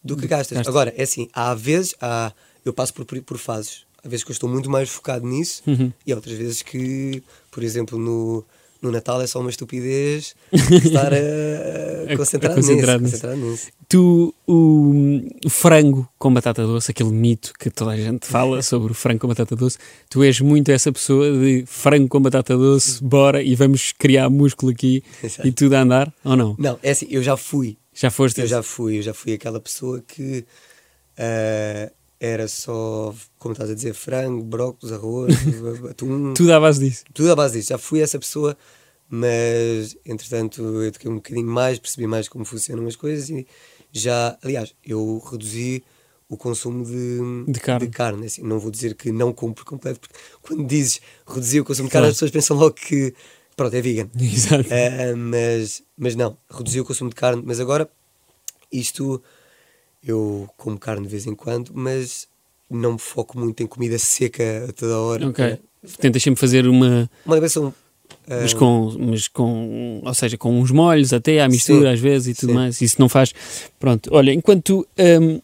S3: do que gastas. Agora, é assim, há vezes, há, eu passo por, por fases. Há vezes que eu estou muito mais focado nisso
S1: Uhum.
S3: e há outras vezes que, por exemplo, no, no Natal é só uma estupidez <laughs> estar a,
S1: A- a
S3: concentrar,
S1: concentrar
S3: nisso,
S1: nisso.
S3: concentrar nisso.
S1: Tu, o, o frango com batata doce, aquele mito que toda a gente fala <laughs> sobre o frango com batata doce, tu és muito essa pessoa de frango com batata doce, bora e vamos criar músculo aqui
S3: Exato.
S1: e tudo a andar, ou não?
S3: Não, é assim, eu já fui.
S1: Já foste?
S3: Eu já fui, eu já fui aquela pessoa que ah, era só, como estás a dizer, frango, brócolis, arroz, <laughs> atum,
S1: Tudo à base disso.
S3: tudo à base disso. Já fui essa pessoa, mas entretanto eu eduquei um bocadinho mais, percebi mais como funcionam as coisas e já, aliás, eu reduzi o consumo de,
S1: De carne.
S3: assim, não vou dizer que não como por completo, porque quando dizes reduzir o consumo de
S1: Claro.
S3: carne, as pessoas pensam logo que pronto, é vegan. <laughs>
S1: Exato.
S3: Ah, mas, mas não, reduzi o consumo de carne, mas agora isto eu como carne de vez em quando, mas não me foco muito em comida seca a toda hora.
S1: Ok. Tentas sempre fazer uma.
S3: Uma alimentação ah,
S1: Mas com, mas com. Ou seja, com uns molhos até à mistura
S3: Sim,
S1: às vezes e tudo
S3: sim.
S1: mais. Isso não faz. Pronto. Olha, enquanto um,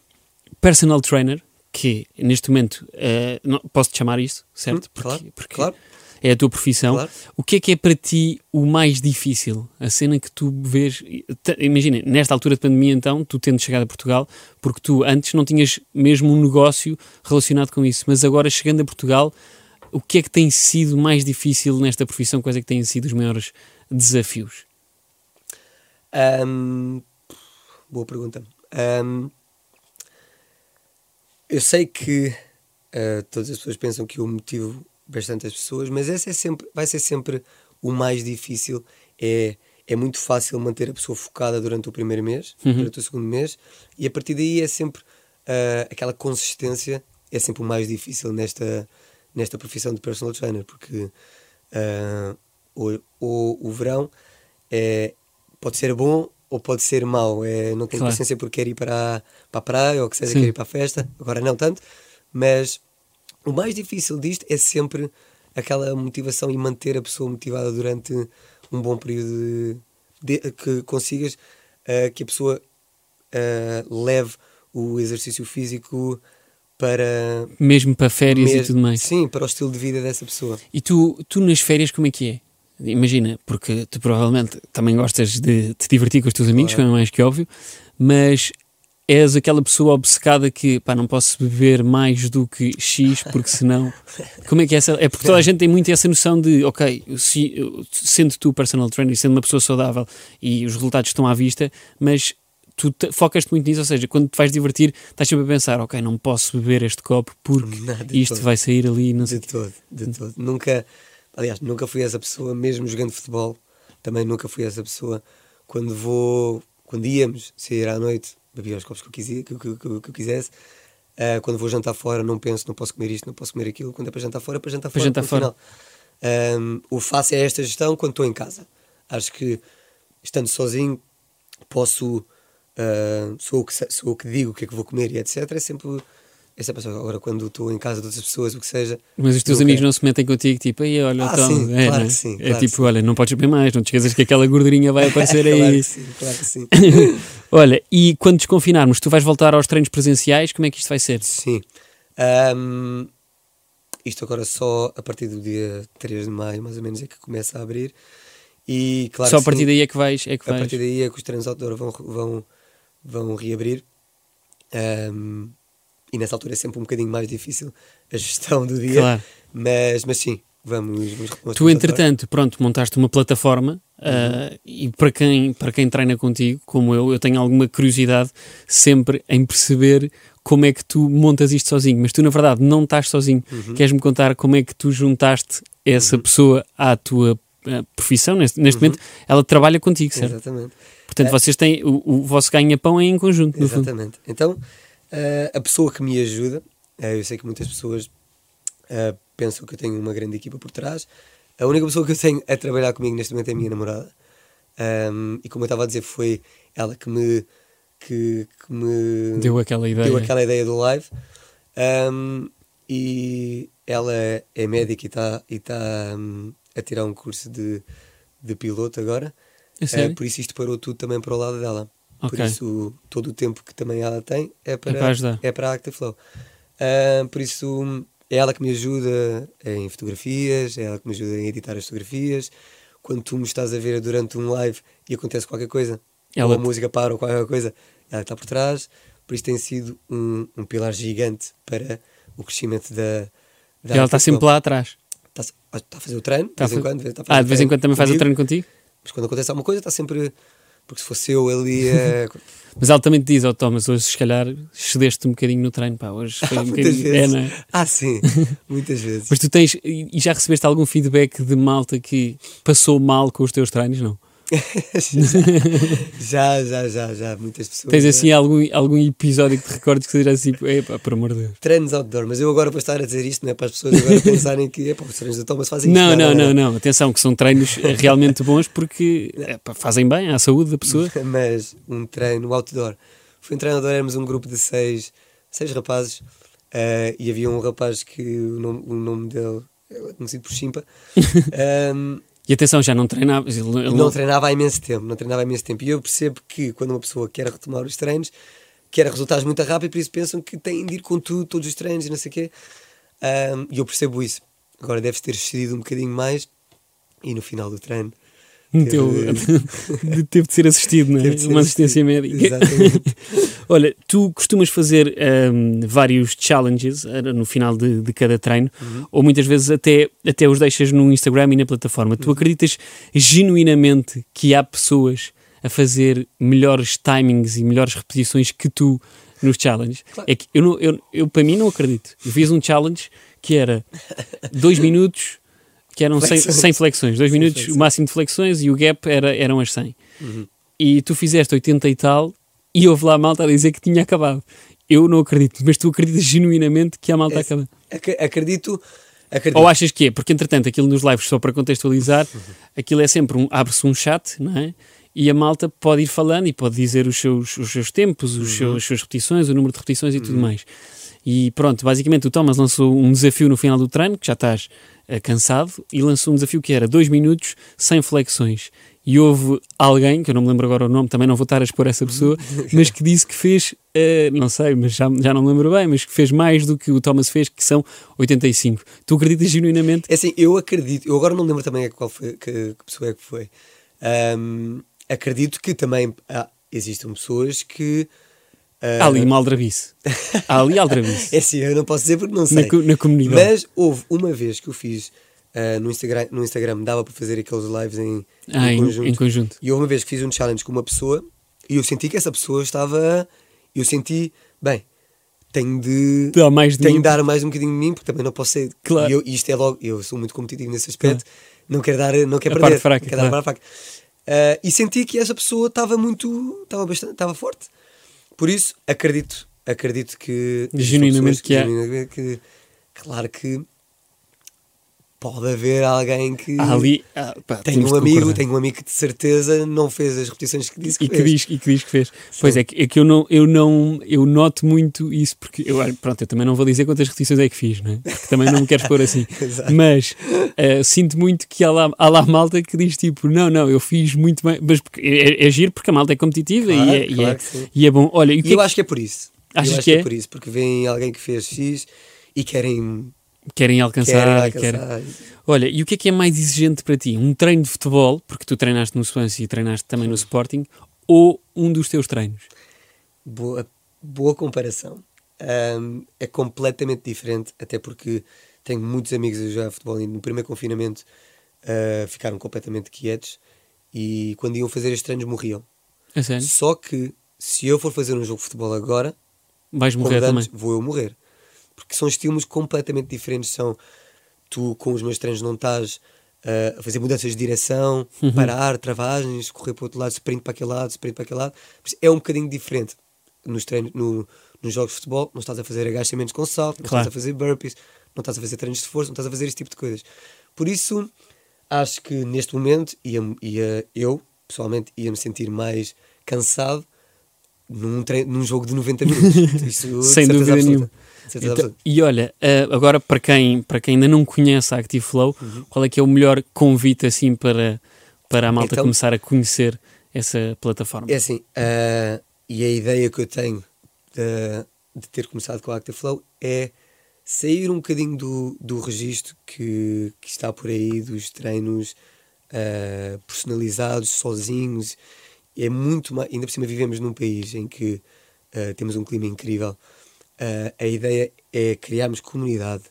S1: personal trainer, que neste momento. eh, não- Posso-te chamar isso, certo?
S3: Hum, claro,
S1: porque
S3: claro.
S1: É a tua profissão.
S3: Claro.
S1: O que é que é para ti o mais difícil? A cena que tu vês. Imagina, nesta altura de pandemia, então, tu tendo chegado a Portugal, porque tu antes não tinhas mesmo um negócio relacionado com isso, mas agora chegando a Portugal, o que é que tem sido mais difícil nesta profissão? Quais é que têm sido os maiores desafios?
S3: Ahm, boa pergunta. Ahm, eu sei que ah, todas as pessoas pensam que eu motivo bastante as pessoas, mas esse é sempre, vai ser sempre o mais difícil. É, é muito fácil manter a pessoa focada durante o primeiro mês, durante o segundo mês, e a partir daí é sempre ah, aquela consistência é sempre o mais difícil nesta, nesta profissão de personal trainer, porque ah, o, o, o verão é, pode ser bom ou pode ser mau. É, não tenho
S1: Claro.
S3: paciência porque quer ir para, a- para a praia ou que seja,
S1: Sim.
S3: quer ir para a festa. Agora não tanto. Mas o mais difícil disto é sempre aquela motivação e manter a pessoa motivada durante um bom período de, de- que consigas ah, que a pessoa ah, leve o exercício físico para
S1: Mesmo para férias e
S3: mesmo-
S1: tudo mais.
S3: Sim, para o estilo de vida dessa pessoa.
S1: E tu, tu nas férias como é que é? Imagina, porque tu provavelmente também gostas de te divertir com os teus amigos,
S3: Claro.
S1: como é mais que óbvio, mas és aquela pessoa obcecada que pá, não posso beber mais do que X, porque senão. Como é que é essa? É porque toda a gente tem muito essa noção de, ok, se, sendo tu personal trainer sendo uma pessoa saudável e os resultados estão à vista, mas tu te- focas-te muito nisso, ou seja, quando te vais divertir, estás sempre a pensar, ok, não posso beber este copo porque isto
S3: todo.
S1: vai sair ali, não sei.
S3: De todo, de todo. Nunca, aliás, nunca fui essa pessoa, mesmo jogando futebol, também nunca fui essa pessoa. Quando vou, quando íamos sair à noite, bebia os copos que eu, quisia, que, que, que, que eu quisesse. Ah, quando vou jantar fora, não penso, não posso comer isto, não posso comer aquilo. Quando é para jantar fora, é para jantar
S1: Para
S3: fora.
S1: jantar fora.
S3: final. Ahm, o fácil é esta gestão quando estou em casa. Acho que, estando sozinho, posso. ah, sou, o que, sou o que digo o que é que vou comer e etc. É sempre. É sempre assim. Agora, quando estou em casa de outras pessoas, o que seja.
S1: Mas os teus amigos não se metem contigo, tipo, aí olha,
S3: Ah,
S1: então,
S3: sim,
S1: é,
S3: claro
S1: não é?
S3: que sim,
S1: É
S3: claro
S1: tipo,
S3: sim.
S1: olha, não podes beber mais, não te esqueças que aquela gordurinha vai <laughs> aparecer aí.
S3: claro que sim, claro que sim. <laughs>
S1: olha, e quando desconfinarmos, tu vais voltar aos treinos presenciais, como é que isto vai ser?
S3: Sim. Ahm, isto agora só a partir do dia 3 de maio, mais ou menos, é que começa a abrir. E claro
S1: Só a partir
S3: sim,
S1: daí é que vais, é que
S3: a
S1: vais.
S3: partir daí é que os treinos outdoor vão, vão, vão reabrir. Ahm, e nessa altura é sempre um bocadinho mais difícil a gestão do dia.
S1: Claro.
S3: Mas, mas sim, vamos. vamos,
S1: Tu,
S3: a
S1: entretanto, pronto, montaste uma plataforma ah, e para quem, para quem treina contigo, como eu, eu tenho alguma curiosidade sempre em perceber como é que tu montas isto sozinho. Mas tu, na verdade, não estás sozinho. Queres-me contar como é que tu juntaste essa pessoa à tua ah, profissão? Neste, neste momento, ela trabalha contigo, certo?
S3: Exatamente.
S1: Portanto,
S3: É.
S1: vocês têm, o, o vosso ganha-pão é em conjunto.
S3: Exatamente. Então, eh, a pessoa que me ajuda, eh, eu sei que muitas pessoas pensam que eu tenho uma grande equipa por trás. A única pessoa que eu tenho a trabalhar comigo neste momento é a minha namorada. Ahm, e como eu estava a dizer, foi ela que me, que, que me
S1: Deu aquela ideia.
S3: deu aquela ideia do live. Ahm, e ela é médica e está e tá, hum, a tirar um curso de, de piloto agora. Eh, por isso isto parou tudo também para o lado dela.
S1: Ok.
S3: Por isso todo o tempo que também ela tem é para,
S1: para ajudar.
S3: é para a Active Flow. Por isso é ela que me ajuda em fotografias, é ela que me ajuda em editar as fotografias. Quando tu me estás a ver durante um live e acontece qualquer coisa,
S1: Ela
S3: ou a
S1: te-
S3: música para ou qualquer coisa, ela está por trás. Por isso tem sido um, um pilar gigante para o crescimento da. da
S1: E ela está sempre lá atrás.
S3: Está, está a fazer o treino, de vez em quando.
S1: Ah, de vez em quando também faz o
S3: comigo.
S1: treino contigo?
S3: Mas quando acontece alguma coisa, está sempre. Porque se fosse eu ali. eh, <laughs>
S1: Mas ela também te diz, ó Thomas, hoje se calhar cedeste um bocadinho no treino, pá, hoje foi <laughs> um
S3: muitas
S1: bocadinho.
S3: vezes.
S1: É, é?
S3: Ah, sim, <laughs> muitas vezes.
S1: Mas tu tens, e já recebeste algum feedback de malta que passou mal com os teus treinos, não? <laughs>
S3: já, já, já, já, muitas pessoas.
S1: Tens
S3: já.
S1: assim algum, algum episódio que te recordes que seja assim, epá, por amor de Deus.
S3: Treinos outdoor, mas eu agora para estar a dizer isto não é para as pessoas agora pensarem que epá, os treinos do Thomas fazem
S1: Não,
S3: isto.
S1: não, não, não, atenção, que são treinos realmente bons porque epá, fazem bem à saúde da pessoa. <laughs>
S3: Mas um treino outdoor. Fui um treinador, éramos um grupo de seis, seis rapazes eh, e havia um rapaz que o nome, o nome dele é conhecido por Chimpa. <laughs> Ehm,
S1: E atenção, já não treinavas. Ele, ele
S3: não treinava há imenso tempo, não treinava há imenso tempo. E eu percebo que quando uma pessoa quer retomar os treinos, quer resultados muito rápido, por isso pensam que têm de ir com tudo, todos os treinos e não sei o quê. E eu percebo isso. agora deves ter excedido um bocadinho mais. E no final do treino.
S1: Meteu, <laughs>
S3: Teve-
S1: de ser assistido, não é? Uma assistência
S3: assistido.
S1: médica.
S3: Exatamente. <laughs>
S1: Olha, tu costumas fazer ahm, vários challenges ah, no final de, de cada treino,
S3: Uhum.
S1: ou muitas vezes até, até os deixas no Instagram e na plataforma.
S3: Uhum.
S1: Tu acreditas genuinamente que há pessoas a fazer melhores timings e melhores repetições que tu nos challenges?
S3: Claro.
S1: É que eu, não, eu, eu, para mim, não acredito. Eu fiz um challenge que era dois minutos, que eram 100
S3: Flexões.
S1: 100 flexões, dois
S3: 100
S1: minutos,
S3: flexões.
S1: o máximo de flexões e o gap era, eram as 100
S3: Uhum.
S1: e tu fizeste 80 e tal, e houve lá a malta a dizer que tinha acabado. Eu não acredito, mas tu acreditas genuinamente que a malta
S3: É,
S1: acaba.
S3: Ac- acredito. Acredito.
S1: Ou achas que é? Porque entretanto, aquilo nos lives, só para contextualizar, aquilo é sempre um. abre-se um chat, não é? E a malta pode ir falando e pode dizer os seus, os seus tempos, os seus, as suas repetições, o número de repetições e tudo mais. E pronto, basicamente o Thomas lançou um desafio no final do treino, que já estás cansado, e lançou um desafio que era 2 minutos sem flexões. E houve alguém, que eu não me lembro agora o nome, também não vou estar a expor essa pessoa, <laughs> mas que disse que fez, eh, não sei, mas já, já não me lembro bem, mas que fez mais do que o Thomas fez, que são 85. Tu acreditas genuinamente?
S3: É assim, eu acredito, eu agora não me lembro também qual foi, que, que pessoa é que foi. Ahm, acredito que também ah, existam pessoas que. Ah,
S1: Há ali uma aldrabice. Há ali aldrabice. <laughs>
S3: É assim, eu não posso dizer porque não sei.
S1: na, na comunidade.
S3: Mas houve uma vez que eu fiz ah, no, Instagram, no Instagram, dava para fazer aqueles lives em,
S1: ah,
S3: em
S1: em,
S3: conjunto.
S1: em conjunto.
S3: E houve uma vez que fiz um challenge com uma pessoa e eu senti que essa pessoa estava. Eu senti, bem, tenho de.
S1: Dá mais de
S3: tenho
S1: mim.
S3: de dar mais um bocadinho de mim, porque também não posso ser.
S1: Claro.
S3: E, eu, isto é logo. Eu sou muito competitivo nesse aspecto, não quero dar. Não quero
S1: A
S3: perder.
S1: parte fraca,
S3: quero dar a
S1: claro.
S3: parte fraca. Ah, e senti que essa pessoa estava muito. Estava bastante. Estava forte. Por isso, acredito. Acredito que.
S1: Genuinamente
S3: pessoas
S1: que
S3: genuinamente que. Claro que. Pode haver alguém que.
S1: Ali. ah, pá, temos
S3: um amigo, tenho um amigo que de certeza não fez as repetições que disse que,
S1: e que
S3: fez.
S1: diz e que diz que fez. Pois é que, é que eu não eu não eu noto muito isso porque eu pronto eu também não vou dizer quantas repetições é que fiz, não é? Porque também não me quero expor assim. <laughs> Mas eh, sinto muito que há lá, há lá malta que diz tipo não não eu fiz muito bem, mas porque é, é giro porque a malta é competitiva
S3: Claro,
S1: e, é, e,
S3: claro
S1: é,
S3: que sim.
S1: e é bom. Olha e
S3: E
S1: que é
S3: eu
S1: que
S3: acho que é por isso.
S1: Achas
S3: eu acho
S1: que é?
S3: por isso, porque vem alguém que fez X e querem,
S1: querem
S3: querem
S1: alcançar? querem-
S3: alcançar.
S1: Olha, e o que é que é mais exigente para ti? Um treino de futebol, porque tu treinaste no Swansea e treinaste também no Sporting, ou um dos teus treinos?
S3: Boa, boa comparação. Ahm, é completamente diferente, até porque tenho muitos amigos a jogar futebol e no primeiro confinamento ah, ficaram completamente quietos e quando iam fazer estes treinos morriam.
S1: Sério?
S3: Só que se eu for fazer um jogo de futebol agora,
S1: Vais morrer
S3: de
S1: também.
S3: antes, vou eu morrer. Porque são estímulos completamente diferentes. São tu com os meus treinos não estás uh, a fazer mudanças de direção,
S1: Uhum.
S3: parar, travagens, correr para o outro lado, sprint para aquele lado, sprint para aquele lado. É um bocadinho diferente. Nos, treinos, no, nos jogos de futebol, não estás a fazer agachamentos com salto, não
S1: Claro.
S3: estás a fazer burpees, não estás a fazer treinos de força, não estás a fazer esse tipo de coisas. Por isso, acho que neste momento ia, ia, eu, pessoalmente, ia me sentir mais cansado num, treino, num jogo de 90 minutos. <laughs> Isso,
S1: Sem dúvida
S3: absoluta.
S1: nenhuma. Então, e olha, eh, agora para quem, para quem ainda não conhece a Active Flow,
S3: Uhum.
S1: qual é que é o melhor convite assim para, para a malta
S3: Então-
S1: começar a conhecer essa plataforma?
S3: É assim, ah, e a ideia que eu tenho de, de ter começado com a Active Flow é sair um bocadinho do, do registro que, que está por aí, dos treinos ah, personalizados, sozinhos. É muito mais, ainda por cima vivemos num país em que ah, temos um clima incrível. Ah, a ideia é criarmos comunidade,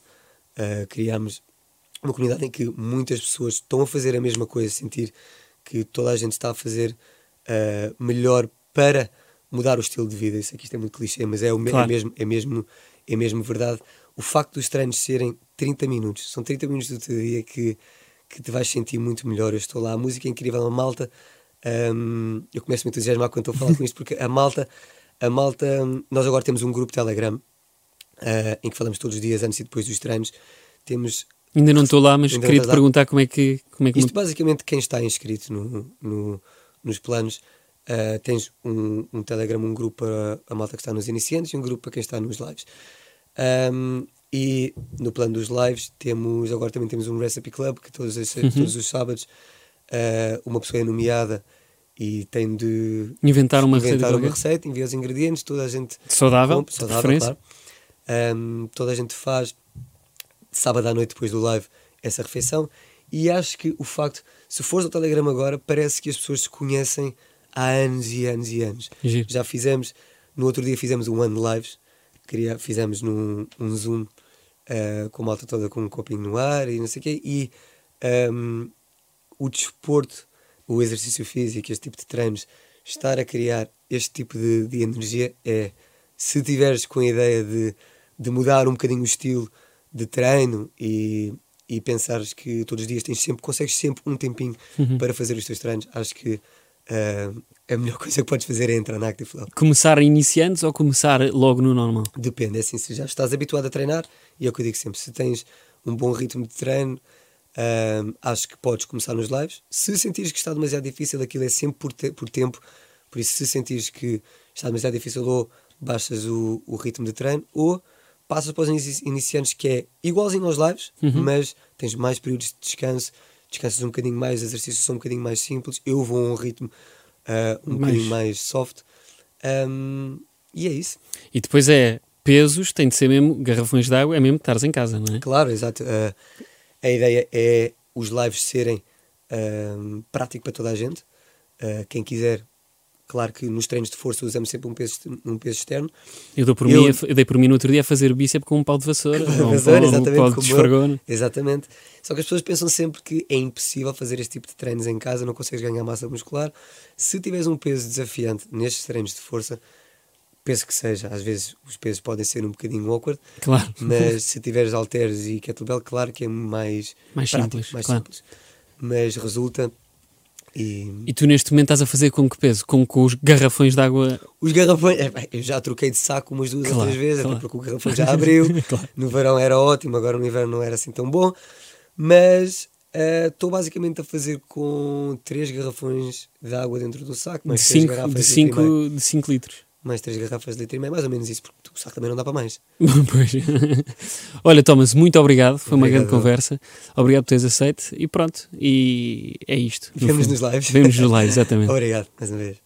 S3: ah, criarmos uma comunidade em que muitas pessoas estão a fazer a mesma coisa, sentir que toda a gente está a fazer ah, melhor para mudar o estilo de vida. Isso aqui isto é muito clichê, mas é, o me-
S1: Claro.
S3: é, mesmo, é, mesmo, é mesmo verdade. O facto dos treinos serem 30 minutos, são 30 minutos do teu dia que, que te vais sentir muito melhor. Eu estou lá, a música é incrível, a malta. hum, eu começo a me entusiasmar quando estou a falar com <laughs> isto, porque a malta, a malta, nós agora temos um grupo Telegram ah, em que falamos todos os dias, antes e depois dos treinos. Temos
S1: Ainda não estou lá, mas
S3: Ainda
S1: queria te
S3: lá?
S1: perguntar como é que. Como é que
S3: Isto basicamente quem está inscrito no, no- nos planos ah, tens um, um Telegram, um grupo para a malta que está nos iniciantes e um grupo para quem está nos lives. Ahm, e no plano dos lives temos agora também temos um Recipe Club que todos, os-
S1: Uhum.
S3: todos os sábados ah, uma pessoa é nomeada e tem de
S1: inventar uma receita
S3: inventar uma
S1: qualquer?
S3: receita, envia os ingredientes, toda a gente
S1: saudável,
S3: compra, saudável, claro. Ahm, toda a gente faz sábado à noite depois do live essa refeição. E acho que o facto, se fores ao Telegram agora, parece que as pessoas se conhecem há anos e anos e anos.
S1: Giro.
S3: Já fizemos, no outro dia fizemos um ano de lives, queria, fizemos num um Zoom eh, com a malta toda com um copinho no ar e não sei o quê, e ehm, o desporto, o exercício físico, este tipo de treinos, estar a criar este tipo de, de energia é, se tiveres com a ideia de, de mudar um bocadinho o estilo de treino e, e pensares que todos os dias tens sempre, consegues sempre um tempinho para fazer os teus treinos, acho que eh, a melhor <laughs> coisa que podes fazer é entrar na Active Flow.
S1: Começar iniciantes ou começar logo no normal?
S3: Depende, é assim, se já estás habituado a treinar, e é o que eu digo sempre, se tens um bom ritmo de treino, ahm, acho que podes começar nos lives. Se sentires que está demasiado difícil, aquilo é sempre por, te- por tempo, por isso se sentires que está demasiado difícil, ou baixas o, o ritmo de treino, ou passas para os inici- iniciantes, que é igualzinho aos lives, mas tens mais períodos de descanso, descansas um bocadinho mais, os exercícios são um bocadinho mais simples, eu vou a um ritmo ah, um
S1: Mais-
S3: bocadinho mais soft. Ahm, e é isso.
S1: E depois é pesos, tem de ser mesmo garrafões de água, é mesmo estares em casa, não é?
S3: Claro, exato. Uh, a ideia é os lives serem um, prático para toda a gente. Uh, quem quiser, claro que nos treinos de força usamos sempre um peso, um peso externo.
S1: Eu, dou por
S3: Eu-
S1: mim, eu dei por mim no outro dia a fazer bíceps com um pau de vassoura. ou um
S3: Vassoura,
S1: pau, um
S3: exatamente,
S1: pau de esfregona.
S3: Exatamente. Só que as pessoas pensam sempre que é impossível fazer este tipo de treinos em casa, não consegues ganhar massa muscular. Se tiveres um peso desafiante nestes treinos de força, penso que seja, às vezes os pesos podem ser um bocadinho awkward,
S1: Claro.
S3: mas se tiveres halteres e kettlebell, claro que é mais,
S1: Mais
S3: prático,
S1: simples,
S3: mais
S1: claro.
S3: simples. Mas resulta e
S1: E tu neste momento estás a fazer com que peso? Com, com os garrafões de água.
S3: os garrafões, é, eu já troquei de saco umas duas ou
S1: Claro,
S3: três vezes,
S1: claro.
S3: até porque o garrafão já abriu. <laughs>
S1: Claro.
S3: No verão era ótimo, agora no inverno não era assim tão bom. Mas eh, estou basicamente a fazer com três garrafões de água dentro do saco,
S1: De
S3: mais três
S1: 5
S3: garrafas
S1: de
S3: de,
S1: de cinco litros.
S3: Mais três garrafas de litro e meio, mais ou menos isso, porque o saco também não dá para mais. <laughs>
S1: Pois. Olha, Thomas, muito obrigado. Foi uma
S3: Obrigado.
S1: grande conversa. Obrigado por teres aceito. E pronto. E é isto.
S3: Vemos nos lives.
S1: Vemos nos lives, exatamente. <laughs>
S3: Obrigado, mais uma vez.